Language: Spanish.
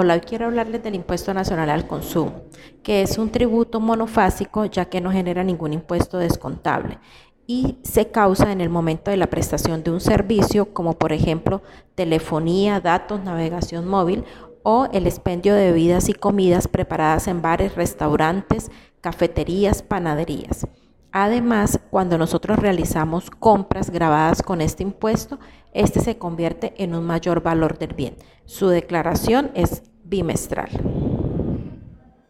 Hola, hoy quiero hablarles del impuesto nacional al consumo, que es un tributo monofásico ya que no genera ningún impuesto descontable y se causa en el momento de la prestación de un servicio como por ejemplo telefonía, datos, navegación móvil o el expendio de bebidas y comidas preparadas en bares, restaurantes, cafeterías, panaderías. Además, cuando nosotros realizamos compras grabadas con este impuesto, este se convierte en un mayor valor del bien. Su declaración es bimestral.